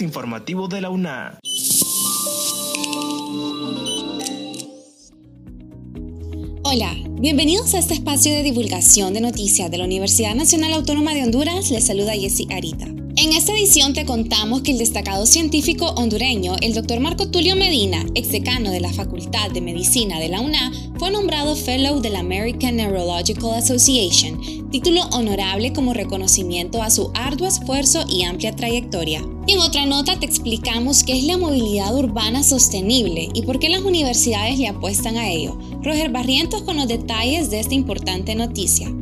Informativo de la UNA. Hola, bienvenidos a este espacio de divulgación de noticias de la Universidad Nacional Autónoma de Honduras. Les saluda Jessie Arita. En esta edición te contamos que el destacado científico hondureño, el Dr. Marco Tulio Medina, exdecano de la Facultad de Medicina de la UNA, fue nombrado Fellow de la American Neurological Association, título honorable como reconocimiento a su arduo esfuerzo y amplia trayectoria. Y en otra nota te explicamos qué es la movilidad urbana sostenible y por qué las universidades le apuestan a ello. Roger Barrientos con los detalles de esta importante noticia.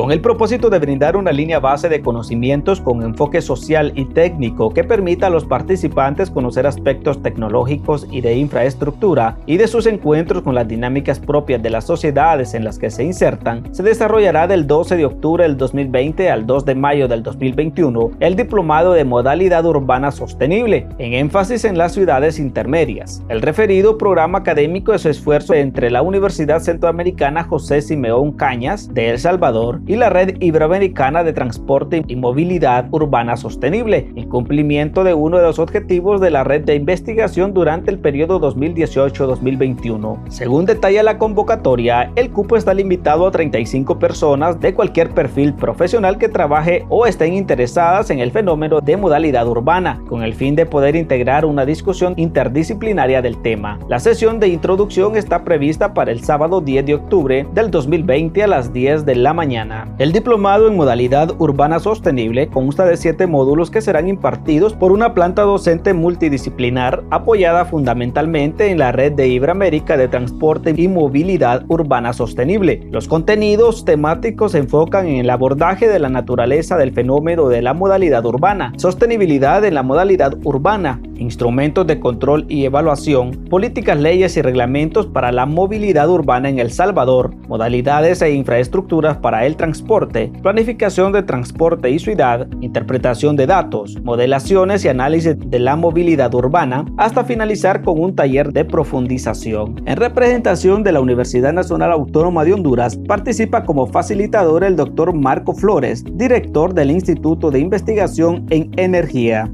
Con el propósito de brindar una línea base de conocimientos con enfoque social y técnico que permita a los participantes conocer aspectos tecnológicos y de infraestructura y de sus encuentros con las dinámicas propias de las sociedades en las que se insertan, se desarrollará del 12 de octubre del 2020 al 2 de mayo del 2021 el Diplomado de Modalidad Urbana Sostenible, en énfasis en las ciudades intermedias. El referido programa académico es esfuerzo entre la Universidad Centroamericana José Simeón Cañas de El Salvador y la Red Iberoamericana de Transporte y Movilidad Urbana Sostenible, en cumplimiento de uno de los objetivos de la red de investigación durante el periodo 2018-2021. Según detalla la convocatoria, el cupo está limitado a 35 personas de cualquier perfil profesional que trabaje o estén interesadas en el fenómeno de modalidad urbana, con el fin de poder integrar una discusión interdisciplinaria del tema. La sesión de introducción está prevista para el sábado 10 de octubre del 2020 a las 10 de la mañana. El diplomado en modalidad urbana sostenible consta de siete módulos que serán impartidos por una planta docente multidisciplinar apoyada fundamentalmente en la red de Iberoamérica de transporte y movilidad urbana sostenible. Los contenidos temáticos se enfocan en el abordaje de la naturaleza del fenómeno de la modalidad urbana, sostenibilidad en la modalidad urbana, instrumentos de control y evaluación, políticas, leyes y reglamentos para la movilidad urbana en El Salvador, modalidades e infraestructuras para el transporte, planificación de transporte y ciudad, interpretación de datos, modelaciones y análisis de la movilidad urbana, hasta finalizar con un taller de profundización. En representación de la Universidad Nacional Autónoma de Honduras, participa como facilitador el doctor Marco Flores, director del Instituto de Investigación en Energía.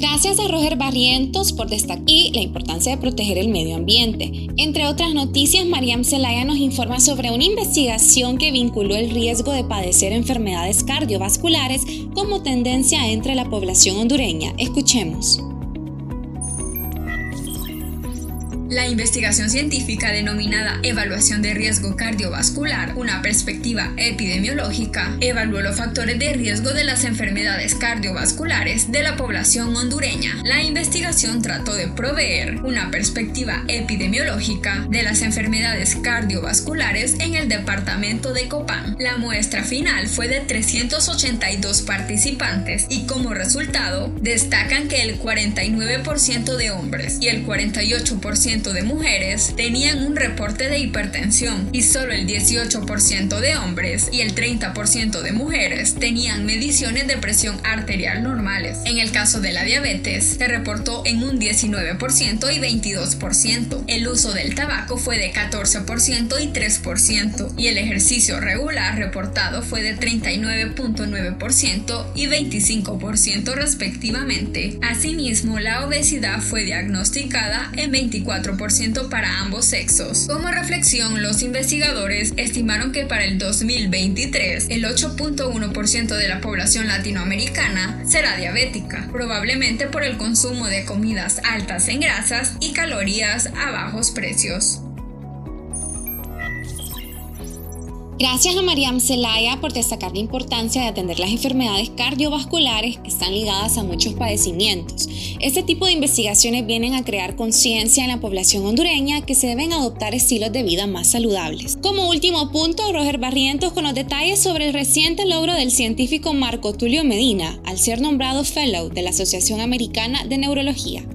Gracias a Roger Barrientos por destacar la importancia de proteger el medio ambiente. Entre otras noticias, Mariam Zelaya nos informa sobre una investigación que vinculó el riesgo de padecer enfermedades cardiovasculares como tendencia entre la población hondureña. Escuchemos. La investigación científica denominada Evaluación de Riesgo Cardiovascular, una perspectiva epidemiológica, evaluó los factores de riesgo de las enfermedades cardiovasculares de la población hondureña. La investigación trató de proveer una perspectiva epidemiológica de las enfermedades cardiovasculares en el departamento de Copán. La muestra final fue de 382 participantes y como resultado destacan que el 49% de hombres y el 48% de mujeres tenían un reporte de hipertensión y solo el 18% de hombres y el 30% de mujeres tenían mediciones de presión arterial normales. En el caso de la diabetes, se reportó en un 19% y 22%. El uso del tabaco fue de 14% y 3% y el ejercicio regular reportado fue de 39.9% y 25% respectivamente. Asimismo, la obesidad fue diagnosticada en 24 para ambos sexos. Como reflexión, los investigadores estimaron que para el 2023 el 8.1% de la población latinoamericana será diabética, probablemente por el consumo de comidas altas en grasas y calorías a bajos precios. Gracias a Mariam Zelaya por destacar la importancia de atender las enfermedades cardiovasculares que están ligadas a muchos padecimientos. Este tipo de investigaciones vienen a crear conciencia en la población hondureña que se deben adoptar estilos de vida más saludables. Como último punto, Roger Barrientos con los detalles sobre el reciente logro del científico Marco Tulio Medina al ser nombrado Fellow de la Asociación Americana de Neurología.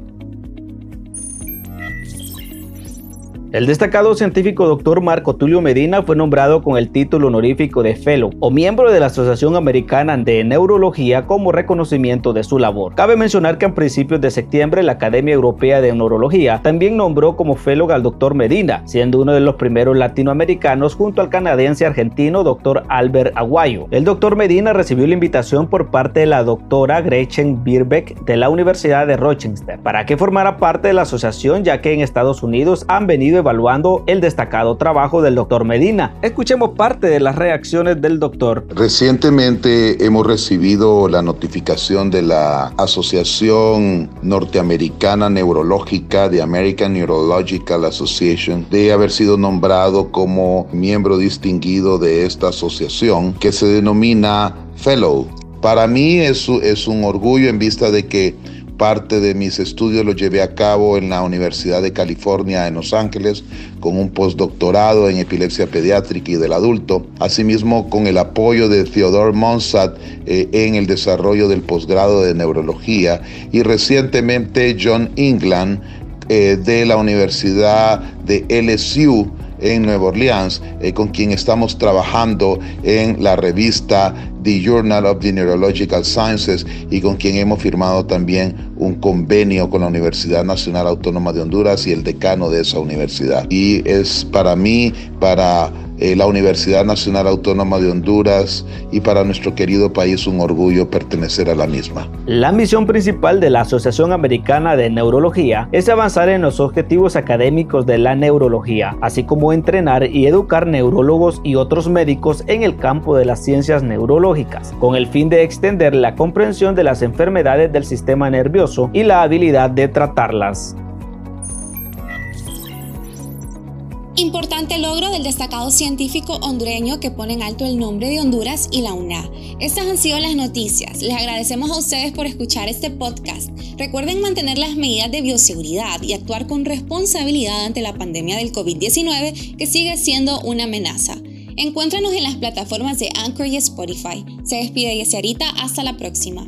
El destacado científico doctor Marco Tulio Medina fue nombrado con el título honorífico de Fellow o miembro de la Asociación Americana de Neurología como reconocimiento de su labor. Cabe mencionar que a principios de septiembre la Academia Europea de Neurología también nombró como Fellow al doctor Medina, siendo uno de los primeros latinoamericanos junto al canadiense argentino doctor Albert Aguayo. El doctor Medina recibió la invitación por parte de la doctora Gretchen Birbeck de la Universidad de Rochester para que formara parte de la asociación ya que en Estados Unidos han venido evaluando el destacado trabajo del doctor Medina. Escuchemos parte de las reacciones del doctor. Recientemente hemos recibido la notificación de la Asociación Norteamericana Neurológica de American Neurological Association de haber sido nombrado como miembro distinguido de esta asociación que se denomina Fellow. Para mí es, es un orgullo en vista de que Parte de mis estudios los llevé a cabo en la Universidad de California en Los Ángeles con un postdoctorado en epilepsia pediátrica y del adulto, asimismo con el apoyo de Theodore Monsat eh, en el desarrollo del posgrado de neurología y recientemente John England eh, de la Universidad de LSU en Nueva Orleans, eh, con quien estamos trabajando en la revista The Journal of the Neurological Sciences y con quien hemos firmado también un convenio con la Universidad Nacional Autónoma de Honduras y el decano de esa universidad. Y es para mí, para eh, la Universidad Nacional Autónoma de Honduras y para nuestro querido país un orgullo pertenecer a la misma. La misión principal de la Asociación Americana de Neurología es avanzar en los objetivos académicos de la neurología, así como entrenar y educar neurólogos y otros médicos en el campo de las ciencias neurológicas, con el fin de extender la comprensión de las enfermedades del sistema nervioso y la habilidad de tratarlas. Importante logro del destacado científico hondureño que pone en alto el nombre de Honduras y la UNA. Estas han sido las noticias. Les agradecemos a ustedes por escuchar este podcast. Recuerden mantener las medidas de bioseguridad y actuar con responsabilidad ante la pandemia del COVID-19 que sigue siendo una amenaza. Encuéntranos en las plataformas de Anchor y Spotify. Se despide Yesiarita, hasta la próxima.